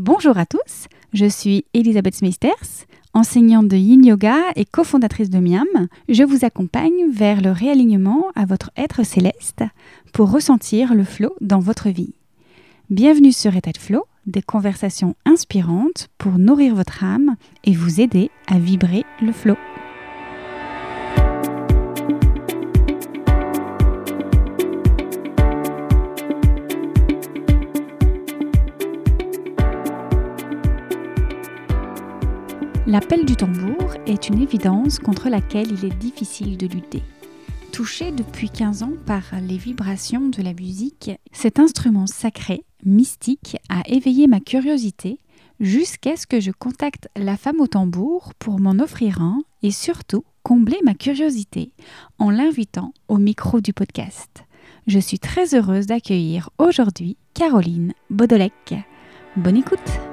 Bonjour à tous, je suis Elisabeth Smeisters, enseignante de Yin Yoga et cofondatrice de Miam. Je vous accompagne vers le réalignement à votre être céleste pour ressentir le flow dans votre vie. Bienvenue sur État de Flow, des conversations inspirantes pour nourrir votre âme et vous aider à vibrer le flow. L'appel du tambour est une évidence contre laquelle il est difficile de lutter. Touché depuis 15 ans par les vibrations de la musique, cet instrument sacré, mystique, a éveillé ma curiosité jusqu'à ce que je contacte la femme au tambour pour m'en offrir un et surtout combler ma curiosité en l'invitant au micro du podcast. Je suis très heureuse d'accueillir aujourd'hui Caroline Bodolek. Bonne écoute!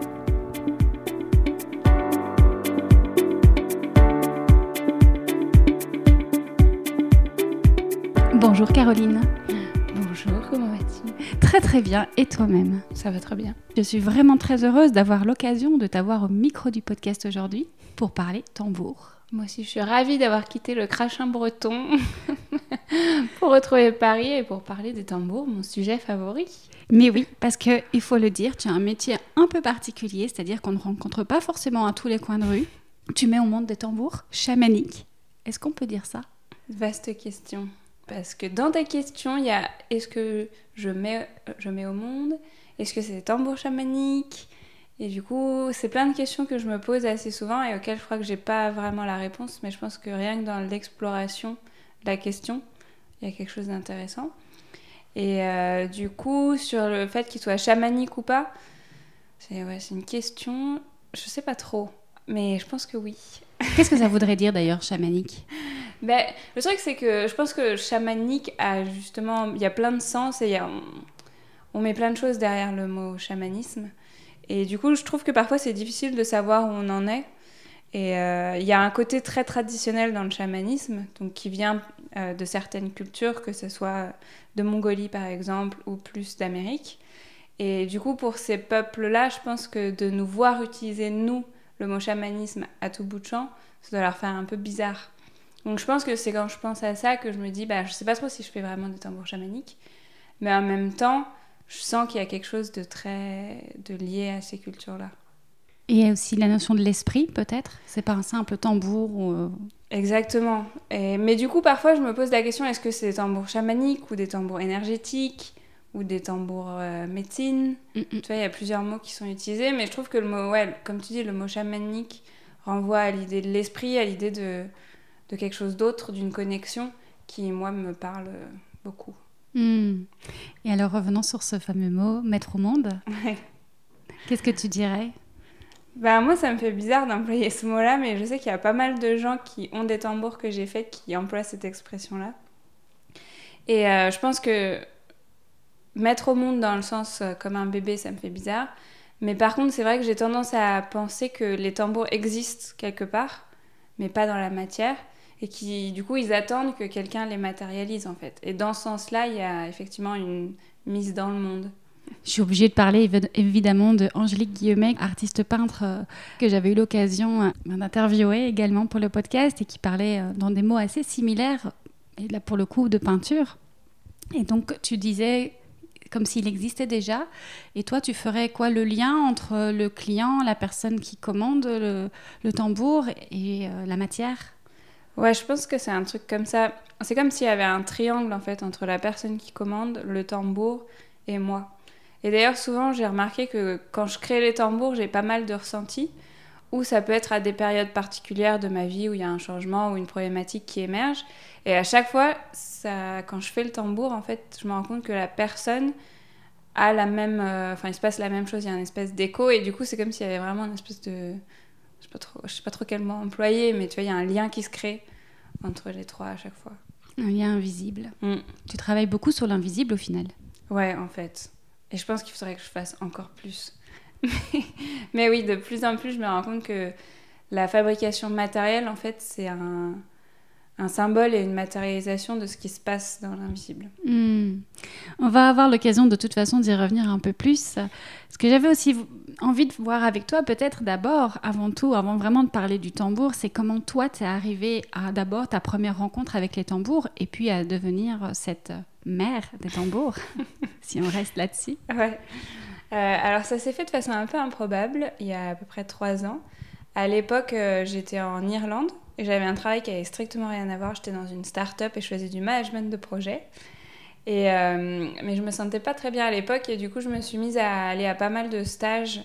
Bonjour Caroline. Bonjour, comment vas-tu? Très très bien, et toi-même? Ça va très bien. Je suis vraiment très heureuse d'avoir l'occasion de t'avoir au micro du podcast aujourd'hui pour parler tambour. Moi aussi, je suis ravie d'avoir quitté le crachin breton pour retrouver Paris et pour parler des tambours, mon sujet favori. Mais oui, parce que il faut le dire, tu as un métier un peu particulier, c'est-à-dire qu'on ne rencontre pas forcément à tous les coins de rue. Tu mets au monde des tambours chamaniques. Est-ce qu'on peut dire ça? Vaste question. Parce que dans ta question, il y a est-ce que je mets, je mets au monde? Est-ce que c'est des tambours chamaniques Et du coup, c'est plein de questions que je me pose assez souvent et auxquelles je crois que j'ai pas vraiment la réponse, mais je pense que rien que dans l'exploration de la question, il y a quelque chose d'intéressant. Et euh, du coup, sur le fait qu'il soit chamanique ou pas, c'est ouais, une question, je sais pas trop, mais je pense que oui. Qu'est-ce que ça voudrait dire d'ailleurs chamanique? ben, le truc, c'est que je pense que chamanique a justement. Il y a plein de sens et on, on, met plein de choses derrière le mot chamanisme. Et du coup, je trouve que parfois c'est difficile de savoir où on en est. Et euh, il y a un côté très traditionnel dans le chamanisme, donc qui vient euh, de certaines cultures, que ce soit de Mongolie par exemple, ou plus d'Amérique. Et du coup, pour ces peuples-là, je pense que de nous voir utiliser, nous, le mot chamanisme à tout bout de champ, ça doit leur faire un peu bizarre. Donc je pense que c'est quand je pense à ça que je me dis, bah, je sais pas trop si je fais vraiment des tambours chamaniques, mais en même temps, je sens qu'il y a quelque chose de très de lié à ces cultures-là. Et il y a aussi la notion de l'esprit, peut-être? C'est pas un simple tambour ou... Euh, Exactement. Et, mais du coup, parfois, je me pose la question est-ce que c'est des tambours chamaniques ou des tambours énergétiques ou des tambours euh, médecine? Mm, mm. Tu vois, il y a plusieurs mots qui sont utilisés, mais je trouve que le mot, ouais, comme tu dis, le mot chamanique renvoie à l'idée de l'esprit, à l'idée de, de quelque chose d'autre, d'une connexion qui, moi, me parle beaucoup. Hmm. Et alors, revenons sur ce fameux mot, mettre au monde. Qu'est-ce que tu dirais? Ben, Moi, ça me fait bizarre d'employer ce mot-là, mais je sais qu'il y a pas mal de gens qui ont des tambours que j'ai faits qui emploient cette expression-là. Et euh, je pense que mettre au monde dans le sens euh, comme un bébé, ça me fait bizarre. Mais par contre, c'est vrai que j'ai tendance à penser que les tambours existent quelque part, mais pas dans la matière et qui, du coup, ils attendent que quelqu'un les matérialise, en fait. Et dans ce sens-là, il y a effectivement une mise dans le monde. Je suis obligée de parler évidemment de Angélique Guillemet, artiste peintre euh, que j'avais eu l'occasion euh, d'interviewer également pour le podcast et qui parlait euh, dans des mots assez similaires, et là pour le coup de peinture. Et donc tu disais comme s'il existait déjà, et toi tu ferais quoi le lien entre le client, la personne qui commande le, le tambour et la matière? Ouais, je pense que c'est un truc comme ça. C'est comme s'il y avait un triangle en fait entre la personne qui commande, le tambour et moi. Et d'ailleurs, souvent, j'ai remarqué que quand je crée les tambours, j'ai pas mal de ressentis. Ou ça peut être à des périodes particulières de ma vie où il y a un changement ou une problématique qui émerge. Et à chaque fois, ça, quand je fais le tambour, en fait, je me rends compte que la personne a la même. Euh, enfin, il se passe la même chose, il y a une espèce d'écho. Et du coup, c'est comme s'il y avait vraiment une espèce de je je sais pas trop quel mot employer, mais tu vois, il y a un lien qui se crée entre les trois à chaque fois. Un lien invisible. Mm. Tu travailles beaucoup sur l'invisible au final. Ouais, en fait. Et je pense qu'il faudrait que je fasse encore plus. mais oui, de plus en plus, je me rends compte que la fabrication matérielle, en fait, c'est un, un symbole et une matérialisation de ce qui se passe dans l'invisible. Hmm. On va avoir l'occasion de toute façon d'y revenir un peu plus. Ce que j'avais aussi envie de voir avec toi, peut-être d'abord, avant tout, avant vraiment de parler du tambour, c'est comment toi, tu es arrivé à d'abord ta première rencontre avec les tambours et puis à devenir cette mère des tambours, si on reste là-dessus. Ouais. Euh, alors ça s'est fait de façon un peu improbable, il y a à peu près trois ans. À l'époque, euh, j'étais en Irlande j'avais un travail qui avait strictement rien à voir. J'étais dans une start-up et je faisais du management de projet. Et, euh, mais je me sentais pas très bien à l'époque. Et du coup je me suis mise à aller à pas mal de stages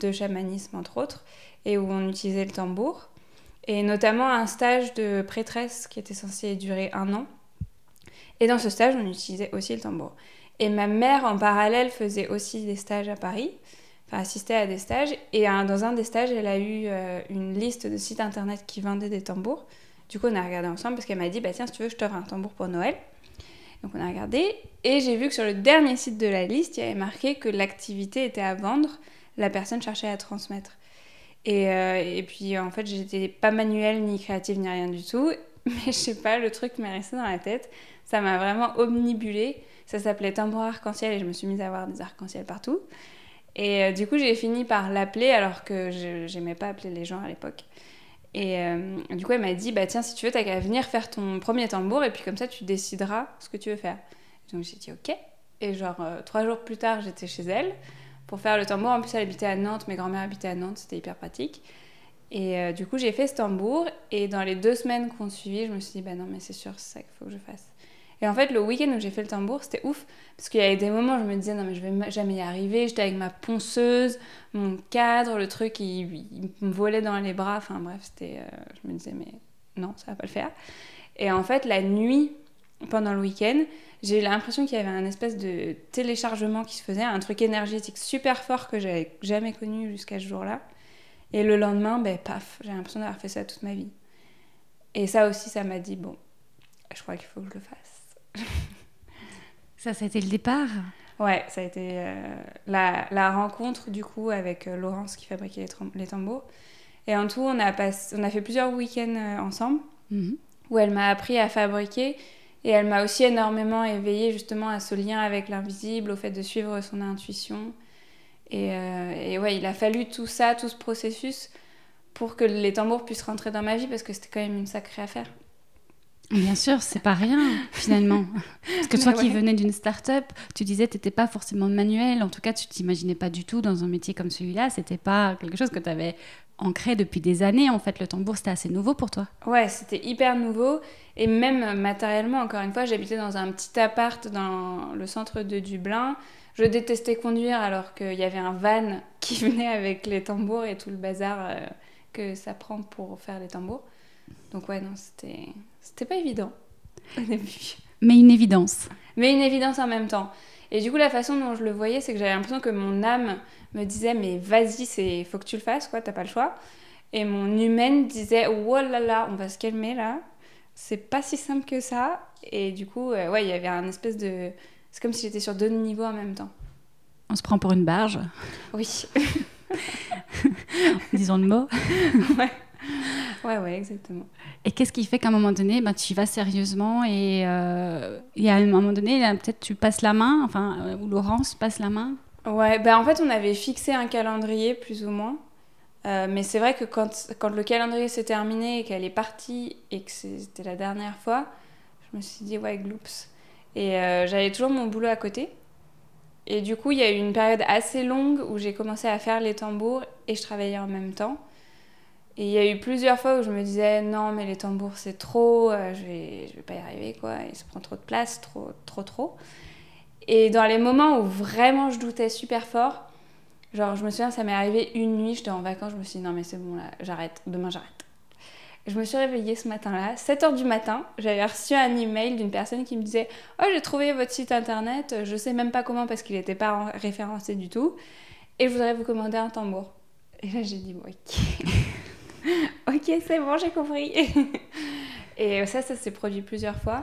de chamanisme entre autres et où on utilisait le tambour. Et notamment un stage de prêtresse qui était censé durer un an. Et dans ce stage on utilisait aussi le tambour. Et ma mère en parallèle faisait aussi des stages à Paris enfin, assisté à des stages. Et dans un des stages, elle a eu euh, une liste de sites internet qui vendaient des tambours. Du coup, on a regardé ensemble parce qu'elle m'a dit bah, Tiens, si tu veux, je t'offre un tambour pour Noël. Donc, on a regardé. Et j'ai vu que sur le dernier site de la liste, il y avait marqué que l'activité était à vendre. La personne cherchait à transmettre. Et, euh, et puis, en fait, j'étais pas manuelle, ni créative, ni rien du tout. Mais je sais pas, le truc m'est resté dans la tête. Ça m'a vraiment omnibulée. Ça s'appelait tambour arc-en-ciel et je me suis mise à avoir des arc-en-ciel partout. Et euh, du coup, j'ai fini par l'appeler alors que je n'aimais pas appeler les gens à l'époque. Et euh, du coup, elle m'a dit bah tiens, si tu veux, t'as qu'à venir faire ton premier tambour et puis comme ça, tu décideras ce que tu veux faire. Donc j'ai dit ok. Et genre euh, trois jours plus tard, j'étais chez elle pour faire le tambour. En plus, elle habitait à Nantes, mes grands-mères habitaient à Nantes, c'était hyper pratique. Et du coup, j'ai fait ce tambour. Et dans les deux semaines qu'on suivit, je me suis dit bah non, mais c'est sûr, c'est ça qu'il faut que je fasse. Et en fait, le week-end où j'ai fait le tambour, c'était ouf. Parce qu'il y avait des moments où je me disais, non, mais je vais jamais y arriver. J'étais avec ma ponceuse, mon cadre, le truc, il, me volait dans les bras. Enfin bref, c'était. Euh, je me disais, mais non, ça va pas le faire. Et en fait, la nuit, pendant le week-end, j'ai l'impression qu'il y avait un espèce de téléchargement qui se faisait, un truc énergétique super fort que j'avais jamais connu jusqu'à ce jour-là. Et le lendemain, ben paf, j'ai l'impression d'avoir fait ça toute ma vie. Et ça aussi, ça m'a dit, bon, je crois qu'il faut que je le fasse. ça, ça a été le départ Ouais, ça a été euh, la, la, rencontre du coup avec euh, Laurence qui fabriquait les, les, tambours. Et en tout, on a, on a fait plusieurs week-ends euh, ensemble mhm. où elle m'a appris à fabriquer et elle m'a aussi énormément éveillée justement à ce lien avec l'invisible, au fait de suivre son intuition. Et, et, ouais, il a fallu tout ça, tout ce processus pour que les tambours puissent rentrer dans ma vie parce que c'était quand même une sacrée affaire. Bien sûr, c'est pas rien finalement. Parce que toi qui venais d'une start-up, tu disais que tu n'étais pas forcément manuel. En tout cas, tu t'imaginais pas du tout dans un métier comme celui-là. C'était pas quelque chose que tu avais ancré depuis des années. En fait, le tambour, c'était assez nouveau pour toi. Ouais, c'était hyper nouveau. Et même matériellement, encore une fois, j'habitais dans un petit appart dans le centre de Dublin. Je détestais conduire alors qu'il y avait un van qui venait avec les tambours et tout le bazar euh, que ça prend pour faire les tambours. Donc ouais, non, c'était c'était pas évident au début. Mais une évidence. Mais une évidence en même temps. Et du coup, la façon dont je le voyais, c'est que j'avais l'impression que mon âme me disait mais vas-y, c'est faut que tu le fasses quoi, t'as pas le choix. Et mon humaine disait oh là là, on va se calmer là. C'est pas si simple que ça. Et du coup, euh, ouais, il y avait un espèce de c'est comme si j'étais sur deux niveaux en même temps. On se prend pour une barge. Oui. Disons le mot. ouais. Ouais, ouais, exactement. Et qu'est-ce qui fait qu'à un moment donné, ben, tu y vas sérieusement et, euh, à un moment donné, peut-être tu passes la main, enfin, euh, ou Laurence passe la main? Ouais, ben en fait, on avait fixé un calendrier plus ou moins. Euh, mais c'est vrai que quand, quand le calendrier s'est terminé et qu'elle est partie et que c'était la dernière fois, je me suis dit, ouais, gloops. Et euh, j'avais toujours mon boulot à côté. Et du coup, il y a eu une période assez longue où j'ai commencé à faire les tambours et je travaillais en même temps. Et il y a eu plusieurs fois où je me disais non mais les tambours c'est trop, euh, je vais je vais pas y arriver quoi, il se prend trop de place, trop trop trop. Et dans les moments où vraiment je doutais super fort, genre je me souviens ça m'est arrivé une nuit, j'étais en vacances, je me suis dit non mais c'est bon là, j'arrête, demain j'arrête. Je me suis réveillée ce matin-là, 7h du matin, j'avais reçu un email d'une personne qui me disait "Oh, j'ai trouvé votre site internet, je sais même pas comment parce qu'il n'était pas référencé du tout et je voudrais vous commander un tambour." Et là j'ai dit "OK." Ok, c'est bon, j'ai compris. et ça, ça s'est produit plusieurs fois.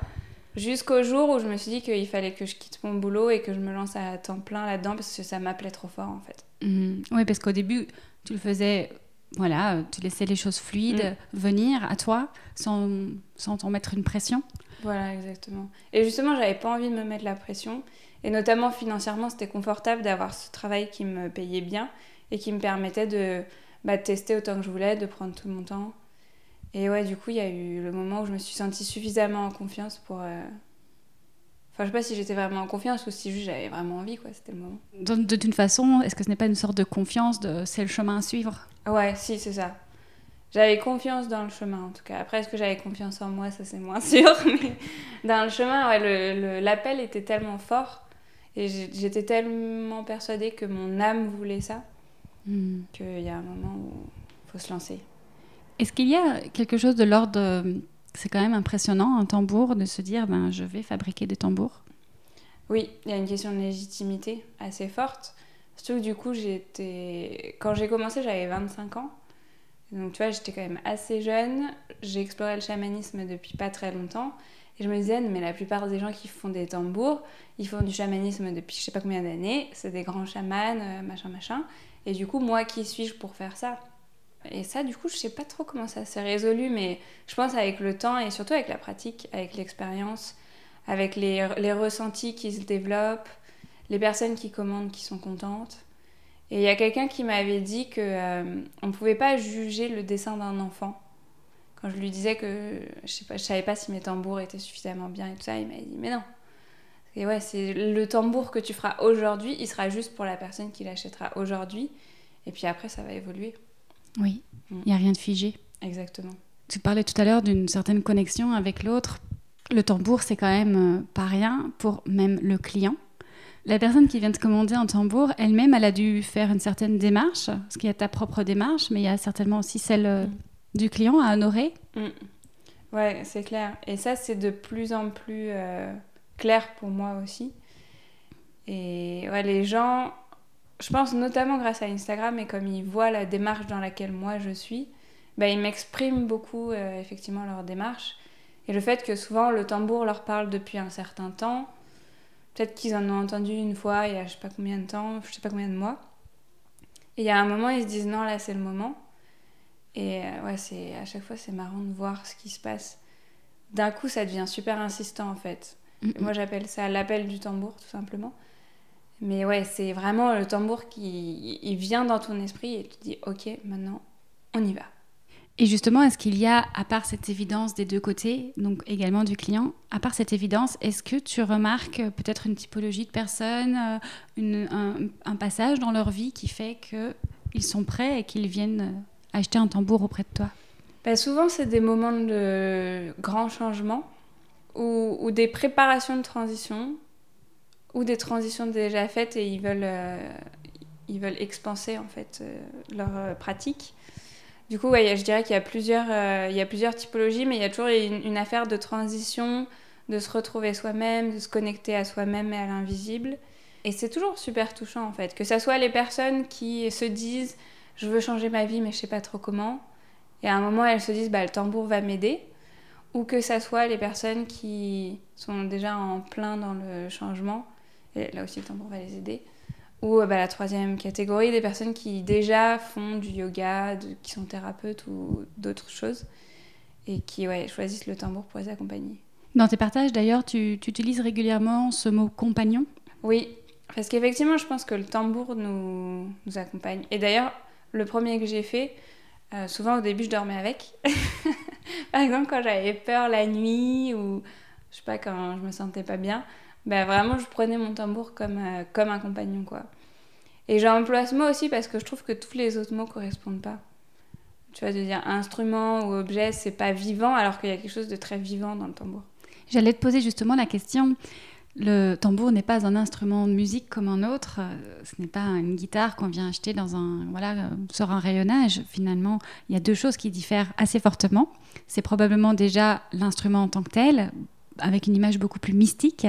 Jusqu'au jour où je me suis dit qu'il fallait que je quitte mon boulot et que je me lance à temps plein là-dedans parce que ça m'appelait trop fort en fait. Mhm. Oui, parce qu'au début, tu le faisais voilà, tu laissais les choses fluides Mm. venir à toi sans, sans t'en mettre une pression. Voilà, exactement. Et justement, j'avais pas envie de me mettre la pression. Et notamment financièrement, c'était confortable d'avoir ce travail qui me payait bien et qui me permettait de, bah, de tester autant que je voulais, de prendre tout mon temps. Et ouais, du coup, il y a eu le moment où je me suis sentie suffisamment en confiance pour. euh, Enfin, je sais pas si j'étais vraiment en confiance ou si juste j'avais vraiment envie, quoi. C'était le moment. Donc, de- D'une façon, est-ce que ce n'est pas une sorte de confiance de c'est le chemin à suivre? Ouais, si, c'est ça. J'avais confiance dans le chemin, en tout cas. Après, est-ce que j'avais confiance en moi? Ça, c'est moins sûr. Mais dans le chemin, ouais, l'appel était tellement fort. Et j'étais tellement persuadée que mon âme voulait ça. Hmm. Qu'il y a un moment où il faut se lancer. Est-ce qu'il y a quelque chose de l'ordre C'est quand même impressionnant, un tambour, de se dire ben, je vais fabriquer des tambours? Oui, il y a une question de légitimité assez forte. Surtout que du coup, j'étais... Quand j'ai commencé, j'avais 25 ans. Donc tu vois, j'étais quand même assez jeune. J'ai exploré le chamanisme depuis pas très longtemps. Et je me disais, mais la plupart des gens qui font des tambours, ils font du chamanisme depuis je sais pas combien d'années. C'est des grands chamans, euh, machin, machin. Et du coup, moi, qui suis-je pour faire ça? Et ça, du coup, je sais pas trop comment ça s'est résolu, mais je pense avec le temps et surtout avec la pratique, avec l'expérience, avec les, les ressentis qui se développent, les personnes qui commandent qui sont contentes. Et il y a quelqu'un qui m'avait dit que euh, on pouvait pas juger le dessin d'un enfant. Quand je lui disais que je je savais pas si mes tambours étaient suffisamment bien et tout ça, il m'a dit mais non. Et ouais, c'est le tambour que tu feras aujourd'hui, il sera juste pour la personne qui l'achètera aujourd'hui. Et puis après, ça va évoluer. Oui, il n'y a rien de figé. Exactement. Tu parlais tout à l'heure d'une certaine connexion avec l'autre. Le tambour, c'est quand même euh, pas rien pour même le client. La personne qui vient te commander un tambour, elle-même, elle a dû faire une certaine démarche, parce qu'il y a ta propre démarche, mais il y a certainement aussi celle euh, Mm. du client à honorer. Mm. Ouais, c'est clair. Et ça, c'est de plus en plus euh, clair pour moi aussi. Et ouais, les gens, je pense notamment grâce à Instagram et comme ils voient la démarche dans laquelle moi je suis, bah, ils m'expriment beaucoup euh, effectivement leur démarche. Et le fait que souvent le tambour leur parle depuis un certain temps, peut-être qu'ils en ont entendu une fois il y a je sais pas combien de temps, je sais pas combien de mois. Et il y a un moment, ils se disent non, là c'est le moment. Et euh, ouais, c'est à chaque fois c'est marrant de voir ce qui se passe. D'un coup, ça devient super insistant en fait. Moi, j'appelle ça l'appel du tambour, tout simplement. Mais ouais, c'est vraiment le tambour qui il vient dans ton esprit et tu dis ok, maintenant on y va. Et justement, est-ce qu'il y a, à part cette évidence des deux côtés, donc également du client, à part cette évidence, est-ce que tu remarques euh, peut-être une typologie de personnes, euh, une- un, un passage dans leur vie qui fait qu'ils sont prêts et qu'ils viennent euh, acheter un tambour auprès de toi? Bah, souvent, c'est des moments de grands changements ou, ou des préparations de transition ou des transitions déjà faites et ils veulent, euh, ils veulent expanser en fait euh, leur euh, pratique. Du coup, ouais, je dirais qu'il y a, plusieurs, il y a plusieurs typologies, mais il y a toujours une, une affaire de transition, de se retrouver soi-même, de se connecter à soi-même et à l'invisible. Et c'est toujours super touchant en fait, que ce soit les personnes qui se disent je veux changer ma vie mais je sais pas trop comment, et à un moment elles se disent bah, le tambour va m'aider, ou que ça soit les personnes qui sont déjà en plein dans le changement, et là aussi le tambour va les aider, ou euh, bah, la troisième catégorie, des personnes qui déjà font du yoga, de- qui sont thérapeutes ou d'autres choses, et qui ouais, choisissent le tambour pour les accompagner. Dans tes partages, d'ailleurs, tu, tu utilises régulièrement ce mot compagnon? Oui, parce qu'effectivement, je pense que le tambour nous, nous accompagne. Et d'ailleurs, le premier que j'ai fait, euh, souvent au début, je dormais avec. Par exemple, quand j'avais peur la nuit ou je sais pas, quand je me sentais pas bien, ben vraiment, je prenais mon tambour comme, euh, comme un compagnon, quoi. Et j'emploie ce mot aussi parce que je trouve que tous les autres mots correspondent pas. Tu vois, de dire instrument ou objet, c'est pas vivant, alors qu'il y a quelque chose de très vivant dans le tambour. J'allais te poser justement la question. Le tambour n'est pas un instrument de musique comme un autre. euh, Ce n'est pas une guitare qu'on vient acheter dans un voilà euh, sur un rayonnage. Finalement, il y a deux choses qui diffèrent assez fortement. C'est probablement déjà l'instrument en tant que tel, avec une image beaucoup plus mystique,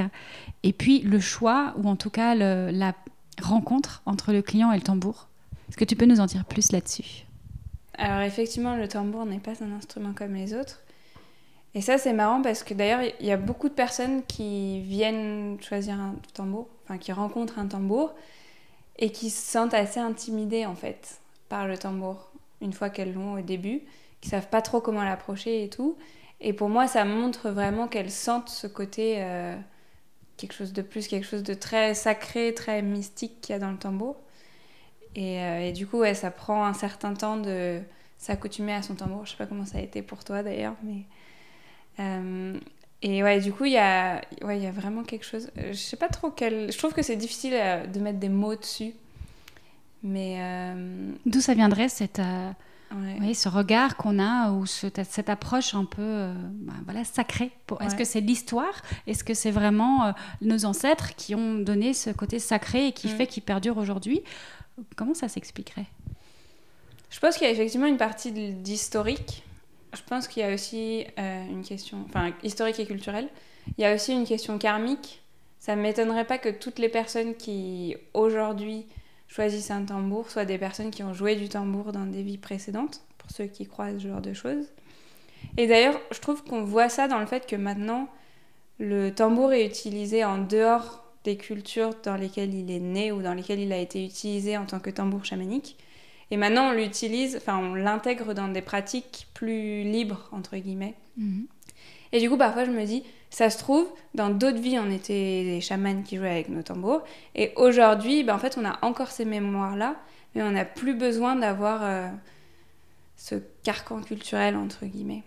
et puis le choix ou en tout cas la rencontre entre le client et le tambour. Est-ce que tu peux nous en dire plus là-dessus? Alors effectivement, le tambour n'est pas un instrument comme les autres. Et ça, c'est marrant parce que d'ailleurs, il y a beaucoup de personnes qui viennent choisir un tambour, enfin qui rencontrent un tambour et qui se sentent assez intimidées en fait par le tambour. une fois qu'elles l'ont au début, qui savent pas trop comment l'approcher et tout. Et pour moi, ça montre vraiment qu'elles sentent ce côté euh, quelque chose de plus, quelque chose de très sacré, très mystique qu'il y a dans le tambour. Et, euh, et du coup, ouais, ça prend un certain temps de s'accoutumer à son tambour. Je sais pas comment ça a été pour toi d'ailleurs, mais. Euh, et ouais, du coup, il y a, ouais, il y a vraiment quelque chose. Je sais pas trop quel. Je trouve que c'est difficile de mettre des mots dessus. Mais. D'où ça viendrait cette oui, ce regard qu'on a ou cette approche un peu euh, bah, voilà, sacrée. Est-ce que c'est l'histoire? Est-ce que c'est vraiment euh, nos ancêtres qui ont donné ce côté sacré et qui mm. fait qu'il perdure aujourd'hui? Comment ça s'expliquerait? Je pense qu'il y a effectivement une partie d'historique. Je pense qu'il y a aussi euh, une question, enfin historique et culturelle. Il y a aussi une question karmique. Ça ne m'étonnerait pas que toutes les personnes qui aujourd'hui choisissent un tambour, soit des personnes qui ont joué du tambour dans des vies précédentes, pour ceux qui croient ce genre de choses. Et d'ailleurs, je trouve qu'on voit ça dans le fait que maintenant, le tambour est utilisé en dehors des cultures dans lesquelles il est né ou dans lesquelles il a été utilisé en tant que tambour chamanique. Et maintenant, on l'utilise, enfin, on l'intègre dans des pratiques plus libres, entre guillemets. Mhm. Et du coup, parfois, je me dis, ça se trouve, dans d'autres vies, on était des chamans qui jouaient avec nos tambours. Et aujourd'hui, ben, en fait, on a encore ces mémoires-là, mais on n'a plus besoin d'avoir euh, ce carcan culturel, entre guillemets.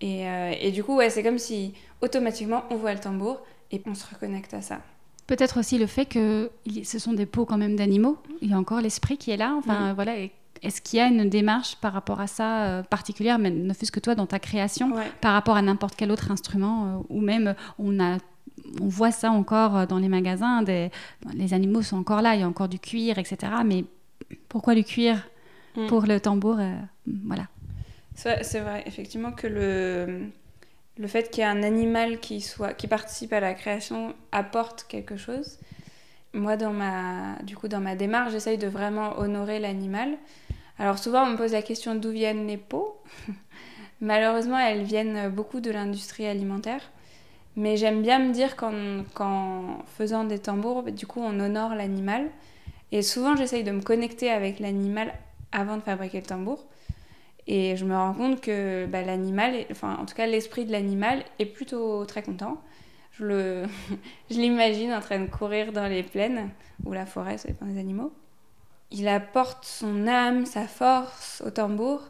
Et, euh, et du coup, ouais, c'est comme si automatiquement, on voit le tambour et on se reconnecte à ça. Peut-être aussi le fait que ce sont des peaux quand même d'animaux. Il y a encore l'esprit qui est là. Enfin, mm. voilà. Est-ce qu'il y a une démarche par rapport à ça euh, particulière, mais ne fût-ce que toi dans ta création, par rapport à n'importe quel autre instrument, euh, ou même on a on voit ça encore euh, dans les magasins, des, les animaux sont encore là, il y a encore du cuir, etc. Mais pourquoi du cuir mm. pour le tambour Voilà. C'est vrai, effectivement, que le, le fait qu'il y ait un animal qui, soit, qui participe à la création apporte quelque chose. Moi, dans ma, du coup, dans ma démarche, j'essaye de vraiment honorer l'animal. Alors souvent, on me pose la question d'où viennent les peaux. Malheureusement, elles viennent beaucoup de l'industrie alimentaire. Mais j'aime bien me dire qu'en faisant des tambours, du coup, on honore l'animal. Et souvent, j'essaye de me connecter avec l'animal avant de fabriquer le tambour. Et je me rends compte que bah, l'animal, enfin en tout cas l'esprit de l'animal est plutôt très content. Je, l'imagine en train de courir dans les plaines ou la forêt, ça dépend des animaux il apporte son âme, sa force au tambour.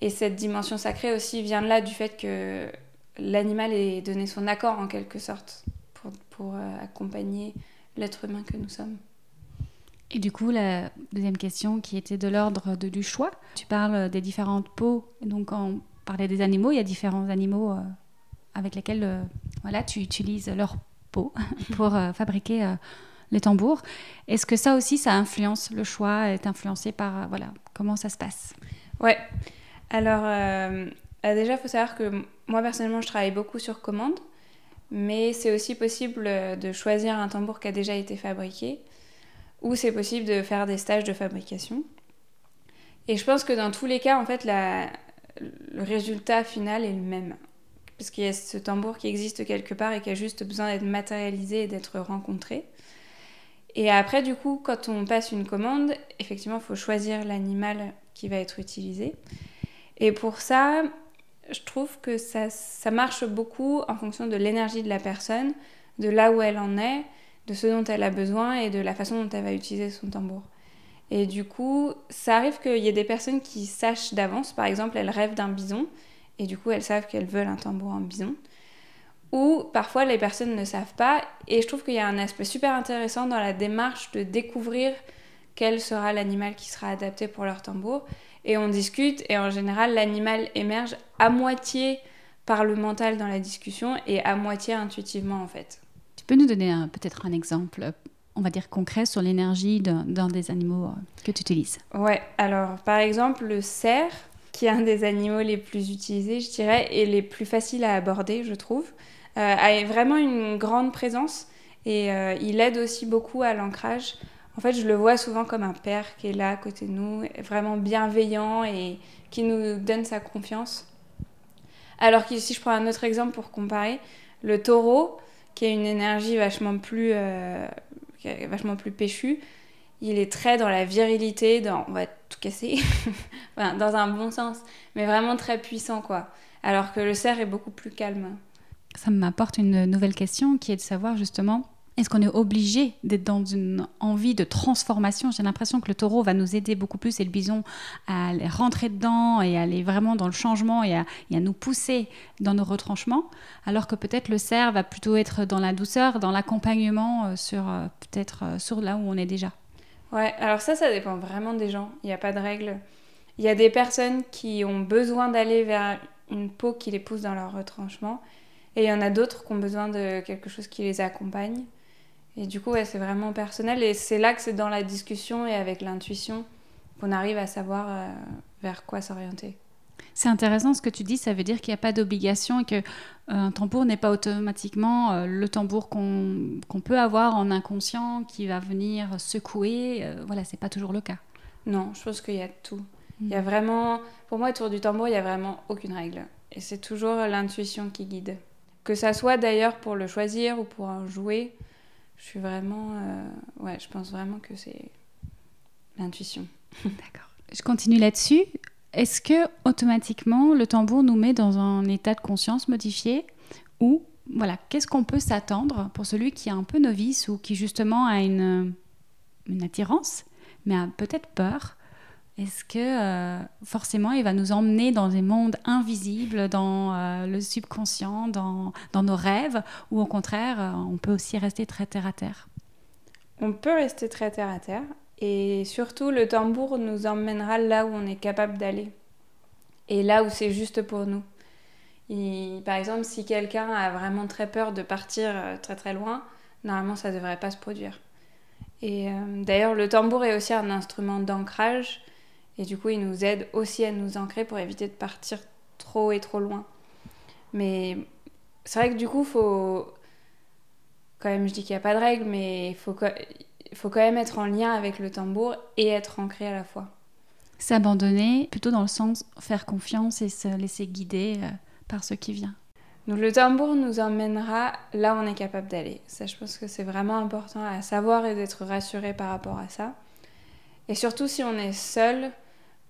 Et cette dimension sacrée aussi vient de là du fait que l'animal ait donné son accord en quelque sorte pour, pour euh, accompagner l'être humain que nous sommes. Et du coup, la deuxième question qui était de l'ordre du choix. Tu parles des différentes peaux. Donc, quand on parlait des animaux, il y a différents animaux euh, avec lesquels euh, voilà, tu utilises leur peau pour fabriquer les tambours. Est-ce que ça aussi, ça influence le choix, est influencé par euh, voilà comment ça se passe? Ouais. Alors euh, euh, déjà, il faut savoir que moi personnellement, je travaille beaucoup sur commande, mais c'est aussi possible de choisir un tambour qui a déjà été fabriqué, ou c'est possible de faire des stages de fabrication. Et je pense que dans tous les cas, en fait, le résultat final est le même. Parce qu'il y a ce tambour qui existe quelque part et qui a juste besoin d'être matérialisé et d'être rencontré. Et après, du coup, quand on passe une commande, effectivement, il faut choisir l'animal qui va être utilisé. Et pour ça, je trouve que ça, ça marche beaucoup en fonction de l'énergie de la personne, de là où elle en est, de ce dont elle a besoin et de la façon dont elle va utiliser son tambour. Et du coup, ça arrive qu'il y ait des personnes qui sachent d'avance, par exemple, elles rêvent d'un bison, et du coup, elles savent qu'elles veulent un tambour en bison ou parfois les personnes ne savent pas. Et je trouve qu'il y a un aspect super intéressant dans la démarche de découvrir quel sera l'animal qui sera adapté pour leur tambour. Et on discute, et en général, l'animal émerge à moitié par le mental dans la discussion et à moitié intuitivement en fait. Tu peux nous donner peut-être un exemple, on va dire concret, sur l'énergie d'un des animaux euh, que tu utilises? Ouais, alors par exemple le cerf, qui est un des animaux les plus utilisés, je dirais, et les plus faciles à aborder, je trouve. Euh, a vraiment une grande présence et euh, il aide aussi beaucoup à l'ancrage. En fait, je le vois souvent comme un père qui est là à côté de nous, vraiment bienveillant et qui nous donne sa confiance. Alors que si je prends un autre exemple pour comparer, le taureau, qui a une énergie vachement plus, euh, vachement plus péchue, il est très dans la virilité, dans on va tout casser, dans un bon sens, mais vraiment très puissant quoi. Alors que le cerf est beaucoup plus calme. Ça m'apporte une nouvelle question qui est de savoir justement est-ce qu'on est obligé d'être dans une envie de transformation? J'ai l'impression que le taureau va nous aider beaucoup plus et le bison à rentrer dedans et aller vraiment dans le changement et à, nous pousser dans nos retranchements, alors que peut-être le cerf va plutôt être dans la douceur, dans l'accompagnement euh, sur euh, peut-être euh, sur là où on est déjà. Ouais, alors ça, ça dépend vraiment des gens. Il n'y a pas de règle. Il y a des personnes qui ont besoin d'aller vers une peau qui les pousse dans leur retranchement. Et il y en a d'autres qui ont besoin de quelque chose qui les accompagne. Et du coup, ouais, c'est vraiment personnel. Et c'est là que c'est dans la discussion et avec l'intuition qu'on arrive à savoir euh, vers quoi s'orienter. C'est intéressant ce que tu dis, ça veut dire qu'il n'y a pas d'obligation et qu'un euh, tambour n'est pas automatiquement euh, le tambour qu'on peut avoir en inconscient qui va venir secouer. voilà, c'est pas toujours le cas. Non, je pense qu'il y a tout. Il y a mm. vraiment, pour moi, autour du tambour, il n'y a vraiment aucune règle. Et c'est toujours l'intuition qui guide. Que ça soit d'ailleurs pour le choisir ou pour en jouer, je suis vraiment. Euh, ouais, je pense vraiment que c'est l'intuition. D'accord. Je continue là-dessus. Est-ce que automatiquement le tambour nous met dans un état de conscience modifié ou voilà, qu'est-ce qu'on peut s'attendre pour celui qui est un peu novice ou qui justement a une, une attirance, mais a peut-être peur est-ce que euh, forcément il va nous emmener dans des mondes invisibles, dans euh, le subconscient, dans, dans, nos rêves, ou au contraire, euh, on peut aussi rester très terre à terre? On peut rester très terre à terre, et surtout le tambour nous emmènera là où on est capable d'aller, et là où c'est juste pour nous. par exemple, si quelqu'un a vraiment très peur de partir très très loin, normalement ça ne devrait pas se produire. Et d'ailleurs, le tambour est aussi un instrument d'ancrage et du coup, il nous aide aussi à nous ancrer pour éviter de partir trop et trop loin. Mais c'est vrai que du coup, faut quand même, je dis qu'il n'y a pas de règle, mais il faut, faut quand même être en lien avec le tambour et être ancré à la fois. S'abandonner, plutôt dans le sens faire confiance et se laisser guider euh, par ce qui vient. Donc le tambour nous emmènera là où on est capable d'aller. Ça, je pense que c'est vraiment important à savoir et d'être rassuré par rapport à ça. Et surtout si on est seul,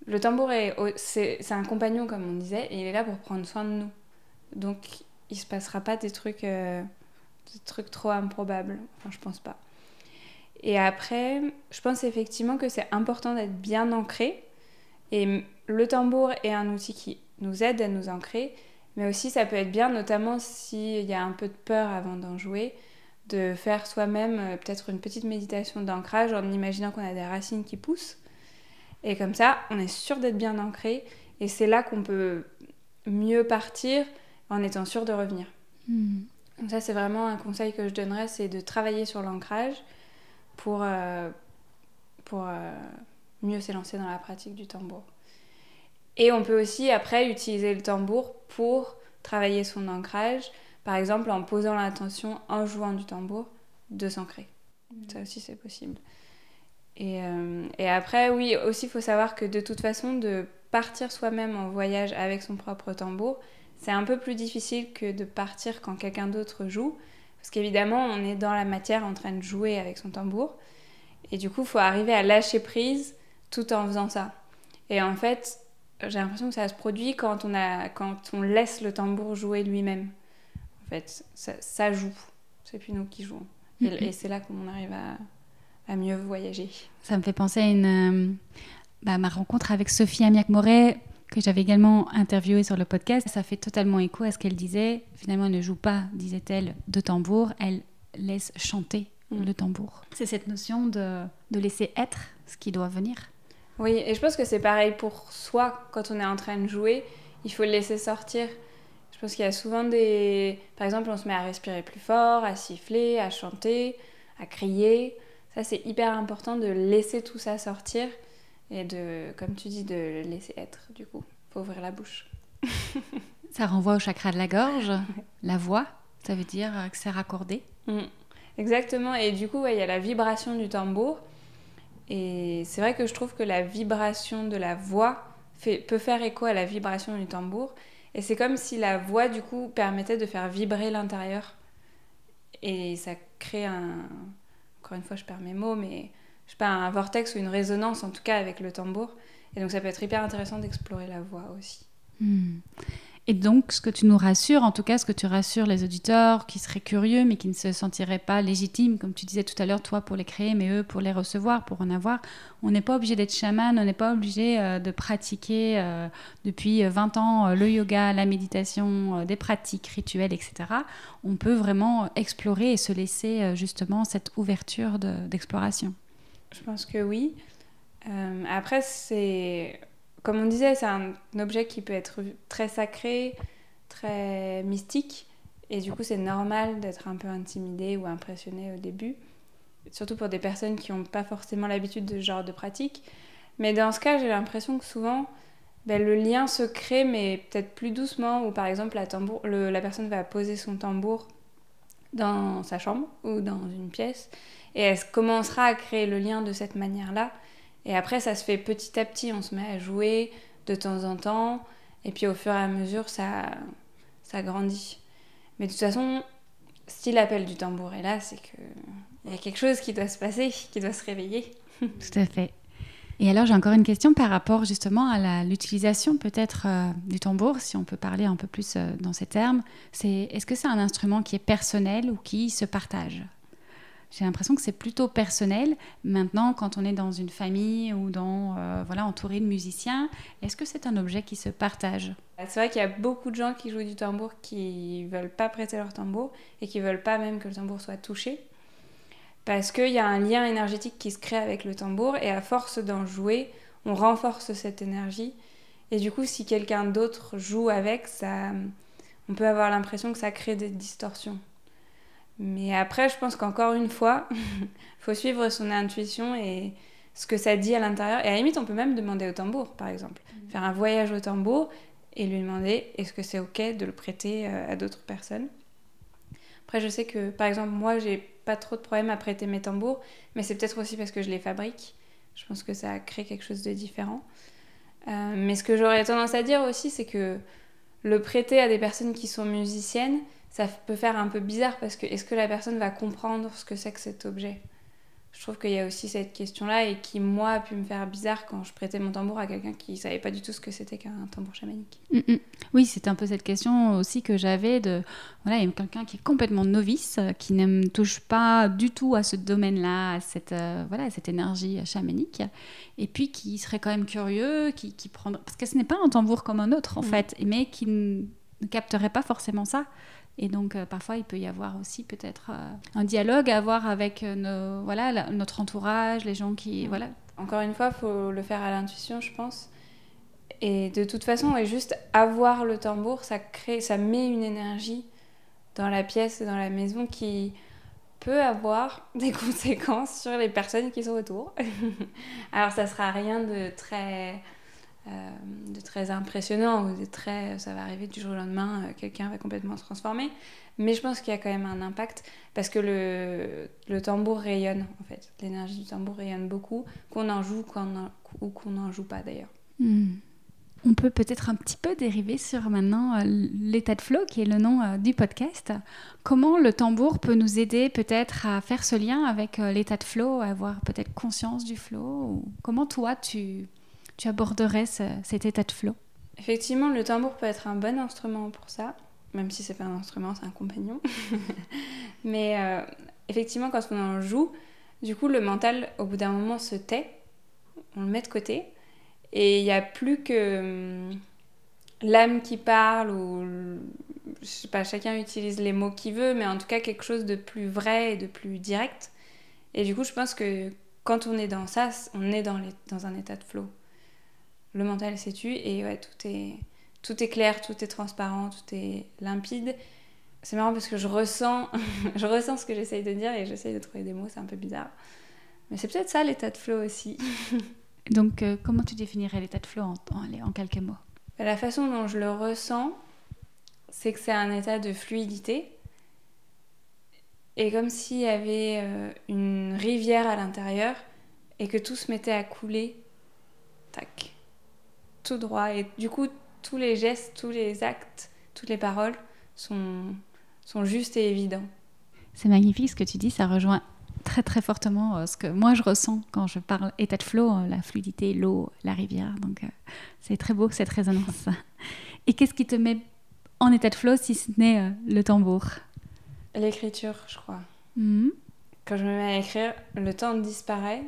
le tambour, c'est un compagnon, comme on disait, et il est là pour prendre soin de nous. Donc, il se passera pas des trucs, euh, des trucs trop improbables. Enfin, je pense pas. Et après, je pense effectivement que c'est important d'être bien ancré. Et le tambour est un outil qui nous aide à nous ancrer. Mais aussi, ça peut être bien, notamment s'il y a un peu de peur avant d'en jouer, de faire soi-même euh, peut-être une petite méditation d'ancrage en imaginant qu'on a des racines qui poussent et comme ça, on est sûr d'être bien ancré. Et c'est là qu'on peut mieux partir en étant sûr de revenir. Hmm. Donc ça, c'est vraiment un conseil que je donnerais, c'est de travailler sur l'ancrage pour, euh, pour euh, mieux s'élancer dans la pratique du tambour. Et on peut aussi, après, utiliser le tambour pour travailler son ancrage, par exemple en posant l'intention, en jouant du tambour, de s'ancrer. Hmm. Ça aussi, c'est possible. Euh, et, après, oui, aussi, il faut savoir que de toute façon, de partir soi-même en voyage avec son propre tambour, c'est un peu plus difficile que de partir quand quelqu'un d'autre joue. Parce qu'évidemment, on est dans la matière en train de jouer avec son tambour. Et du coup, il faut arriver à lâcher prise tout en faisant ça. Et en fait, j'ai l'impression que ça se produit quand on, a, quand on laisse le tambour jouer lui-même. En fait, ça, ça joue. C'est plus nous qui jouons. Et, mm-hmm. et c'est là qu'on arrive à, à mieux voyager. Ça me fait penser à une, euh, bah, ma rencontre avec Sophie Amiac-Moret, que j'avais également interviewée sur le podcast. Ça fait totalement écho à ce qu'elle disait. Finalement, elle ne joue pas, disait-elle, de tambour, elle laisse chanter mm. le tambour. C'est cette notion de, de laisser être ce qui doit venir. Oui, et je pense que c'est pareil pour soi quand on est en train de jouer. Il faut le laisser sortir. Je pense qu'il y a souvent des... Par exemple, on se met à respirer plus fort, à siffler, à chanter, à crier. Ça, c'est hyper important de laisser tout ça sortir et de, comme tu dis, de laisser être, du coup. faut ouvrir la bouche. ça renvoie au chakra de la gorge, la voix, ça veut dire que c'est raccordé. Mm. Exactement, et du coup, il y a la vibration du tambour. Et c'est vrai que je trouve que la vibration de la voix fait, peut faire écho à la vibration du tambour. Et c'est comme si la voix, du coup, permettait de faire vibrer l'intérieur. Et ça crée un, encore une fois, je perds mes mots, mais je sais pas, un vortex ou une résonance en tout cas avec le tambour. Et donc ça peut être hyper intéressant d'explorer la voix aussi. Hmm. Et donc, ce que tu nous rassures, en tout cas, ce que tu rassures les auditeurs qui seraient curieux, mais qui ne se sentiraient pas légitimes, comme tu disais tout à l'heure, toi pour les créer, mais eux pour les recevoir, pour en avoir, on n'est pas obligé d'être chaman, on n'est pas obligé euh, de pratiquer euh, depuis 20 ans euh, le yoga, la méditation, des pratiques rituelles, etc. On peut vraiment explorer et se laisser justement cette ouverture d'exploration. Je pense que oui. après, c'est comme on disait, c'est un objet qui peut être très sacré, très mystique. Et du coup, c'est normal d'être un peu intimidé ou impressionné au début. Surtout pour des personnes qui n'ont pas forcément l'habitude de ce genre de pratique. Mais dans ce cas, j'ai l'impression que souvent, ben, le lien se crée, mais peut-être plus doucement. Ou par exemple, la, personne va poser son tambour dans sa chambre ou dans une pièce. Et elle commencera à créer le lien de cette manière-là. Et après, ça se fait petit à petit, on se met à jouer de temps en temps, et puis au fur et à mesure, ça, ça grandit. Mais de toute façon, si l'appel du tambour est là, c'est qu'il y a quelque chose qui doit se passer, qui doit se réveiller. Tout à fait. Et alors, j'ai encore une question par rapport justement à l'utilisation peut-être euh, du tambour, si on peut parler un peu plus euh, dans ces termes. Est-ce que c'est un instrument qui est personnel ou qui se partage? J'ai l'impression que c'est plutôt personnel. Maintenant, quand on est dans une famille ou dans, euh, voilà, entouré de musiciens, est-ce que c'est un objet qui se partage? C'est vrai qu'il y a beaucoup de gens qui jouent du tambour qui veulent pas prêter leur tambour et qui veulent pas même que le tambour soit touché. Parce qu'il y a un lien énergétique qui se crée avec le tambour et à force d'en jouer, on renforce cette énergie. Et du coup, si quelqu'un d'autre joue avec, ça, on peut avoir l'impression que ça crée des distorsions. Mais après, je pense qu'encore une fois, il faut suivre son intuition et ce que ça dit à l'intérieur. Et à la limite, on peut même demander au tambour, par exemple. Mm. Faire un voyage au tambour et lui demander est-ce que c'est OK de le prêter euh, à d'autres personnes? Après, je sais que, par exemple, moi, j'ai pas trop de problème à prêter mes tambours, mais c'est peut-être aussi parce que je les fabrique. Je pense que ça crée quelque chose de différent. Euh, mais ce que j'aurais tendance à dire aussi, c'est que le prêter à des personnes qui sont musiciennes, ça peut faire un peu bizarre parce que est-ce que la personne va comprendre ce que c'est que cet objet? Je trouve qu'il y a aussi cette question-là et qui, moi, a pu me faire bizarre quand je prêtais mon tambour à quelqu'un qui savait pas du tout ce que c'était qu'un tambour chamanique. Mm, mm. Oui, c'est un peu cette question aussi que j'avais de voilà, il y a quelqu'un qui est complètement novice, qui ne touche pas du tout à ce domaine-là, à cette euh, voilà, cette énergie chamanique, et puis qui serait quand même curieux, qui, qui prendrait parce que ce n'est pas un tambour comme un autre en mm. fait, mais qui ne capterait pas forcément ça. Et donc, euh, parfois, il peut y avoir aussi peut-être euh, un dialogue à avoir avec euh, nos, voilà, notre entourage, les gens qui. Voilà. Encore une fois, il faut le faire à l'intuition, je pense. Et de toute façon, et juste avoir le tambour, ça, crée, ça met une énergie dans la pièce dans la maison qui peut avoir des conséquences sur les personnes qui sont autour. Alors, ça sera rien de très de très impressionnant ou de très ça va arriver du jour au lendemain euh, quelqu'un va complètement se transformer mais je pense qu'il y a quand même un impact parce que le, le tambour rayonne en fait l'énergie du tambour rayonne beaucoup qu'on en joue ou qu'on n'en joue pas d'ailleurs hmm. On peut peut-être un petit peu dériver sur maintenant euh, l'état de flow, qui est le nom du podcast. Comment le tambour peut nous aider peut-être à faire ce lien avec l'état de flow, avoir peut-être conscience du flow Comment toi, tu, tu aborderais cet état de flow? Effectivement, le tambour peut être un bon instrument pour ça, même si c'est pas un instrument, c'est un compagnon. Mais euh, effectivement, quand on en joue, du coup, le mental, au bout d'un moment, se tait, on le met de côté, et il n'y a plus que hum, l'âme qui parle, ou je sais pas, chacun utilise les mots qu'il veut, mais en tout cas quelque chose de plus vrai et de plus direct. Et du coup, je pense que quand on est dans ça, on est dans, dans un état de flow le mental s'est tu et ouais, tout est, tout est clair, tout est transparent, tout est limpide. C'est marrant parce que je ressens, je ressens ce que j'essaye de dire et j'essaye de trouver des mots, c'est un peu bizarre. Mais c'est peut-être ça l'état de flow aussi. Donc, euh, comment tu définirais l'état de flow en, en, quelques mots? La façon dont je le ressens, c'est que c'est un état de fluidité. Et comme s'il y avait euh, une rivière à l'intérieur et que tout se mettait à couler. Tac tout droit. Et du coup, tous les gestes, tous les actes, toutes les paroles sont, sont justes et évidents. C'est magnifique ce que tu dis, ça rejoint très très fortement euh, ce que moi je ressens quand je parle état de flow, euh, la fluidité, l'eau, la rivière. Donc euh, c'est très beau cette résonance. Et qu'est-ce qui te met en état de flow si ce n'est le tambour? L'écriture, je crois. Mhm. Quand je me mets à écrire, le temps disparaît.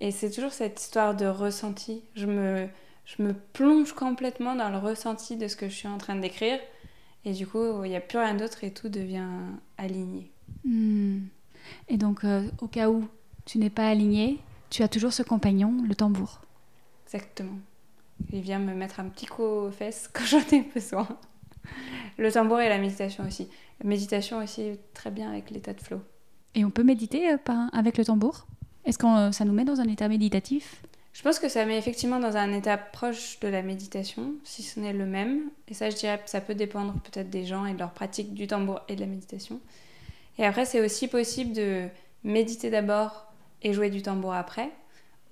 Et c'est toujours cette histoire de ressenti. Je me, je me plonge complètement dans le ressenti de ce que je suis en train d'écrire. Et du coup, il n'y a plus rien d'autre et tout devient aligné. Hmm. Et donc, euh, au cas où tu n'es pas aligné, tu as toujours ce compagnon, le tambour. Exactement. Il vient me mettre un petit coup aux fesses quand j'en ai besoin. Le tambour et la méditation aussi. La méditation aussi très bien avec l'état de flow. Et on peut méditer euh, avec le tambour? Est-ce que euh, ça nous met dans un état méditatif? Je pense que ça met effectivement dans un état proche de la méditation, si ce n'est le même. Et ça, je dirais ça peut dépendre peut-être des gens et de leur pratique du tambour et de la méditation. Et après, c'est aussi possible de méditer d'abord et jouer du tambour après,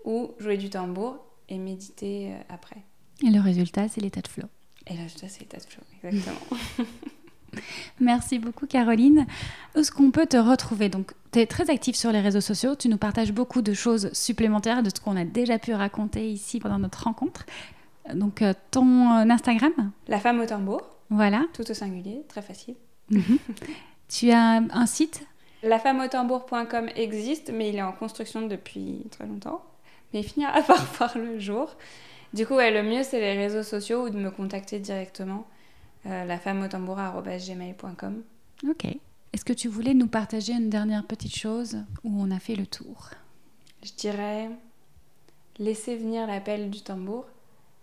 ou jouer du tambour et méditer euh, après. Et le résultat, c'est l'état de flow. Et là, ça, c'est l'état de flow, exactement. Merci beaucoup Caroline. Où est-ce qu'on peut te retrouver? Donc, tu es très active sur les réseaux sociaux, tu nous partages beaucoup de choses supplémentaires de ce qu'on a déjà pu raconter ici pendant notre rencontre. Donc, euh, ton euh, Instagram, La femme au tambour, voilà. tout au singulier, très facile. Mhm. tu as un site? Lafemmeautambour.com existe, mais il est en construction depuis très longtemps. Mais il finira par voir le jour. Du coup, ouais, le mieux, c'est les réseaux sociaux ou de me contacter directement. Euh, lafemmeautambour.gmail.com Ok. Est-ce que tu voulais nous partager une dernière petite chose où on a fait le tour? Je dirais, laissez venir l'appel du tambour.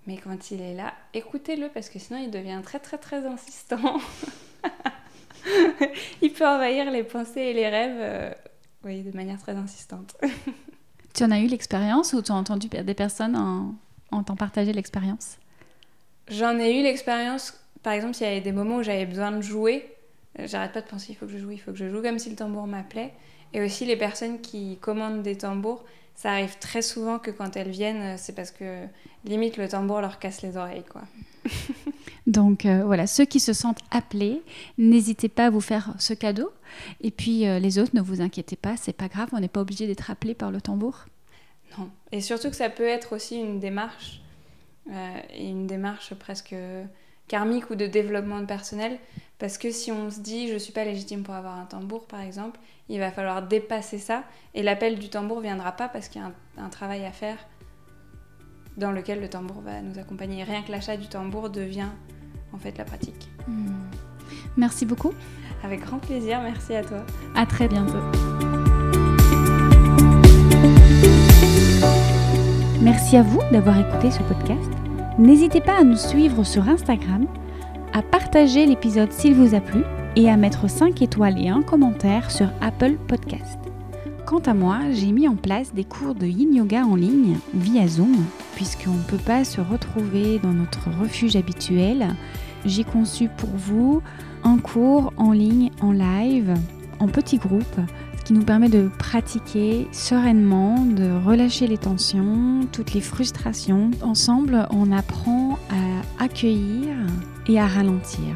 Mais quand il est là, écoutez-le parce que sinon il devient très très très insistant. il peut envahir les pensées et les rêves euh, oui, de manière très insistante. Tu en as eu l'expérience ou tu as entendu des personnes en, en t'en partager l'expérience? J'en ai eu l'expérience, par exemple, il y avait des moments où j'avais besoin de jouer. Euh, J'arrête pas de penser, il faut que je joue, il faut que je joue, comme si le tambour m'appelait. Et aussi, les personnes qui commandent des tambours, ça arrive très souvent que quand elles viennent, euh, c'est parce que limite le tambour leur casse les oreilles, quoi. Donc euh, voilà, ceux qui se sentent appelés, n'hésitez pas à vous faire ce cadeau. Et puis euh, les autres, ne vous inquiétez pas, c'est pas grave, on n'est pas obligé d'être appelé par le tambour. Non. Et surtout que ça peut être aussi une démarche, euh, et une démarche presque karmique ou de développement personnel, parce que si on se dit je suis pas légitime pour avoir un tambour par exemple, il va falloir dépasser ça, et l'appel du tambour viendra pas parce qu'il y a un, un travail à faire dans lequel le tambour va nous accompagner. Rien que l'achat du tambour devient en fait la pratique. Merci beaucoup, Avec grand plaisir, merci à toi. à très bientôt. Merci à vous d'avoir écouté ce podcast. N'hésitez pas à nous suivre sur Instagram, à partager l'épisode s'il vous a plu et à mettre 5 étoiles et un commentaire sur Apple Podcast. Quant à moi, j'ai mis en place des cours de yin yoga en ligne via Zoom, puisqu'on ne peut pas se retrouver dans notre refuge habituel. J'ai conçu pour vous un cours en ligne, en live, en petits groupes, ce qui nous permet de pratiquer sereinement, de relâcher les tensions, toutes les frustrations. Ensemble, on apprend à accueillir et à ralentir.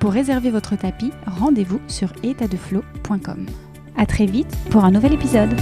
Pour réserver votre tapis, rendez-vous sur étatdeflow.com. À très vite pour un nouvel épisode.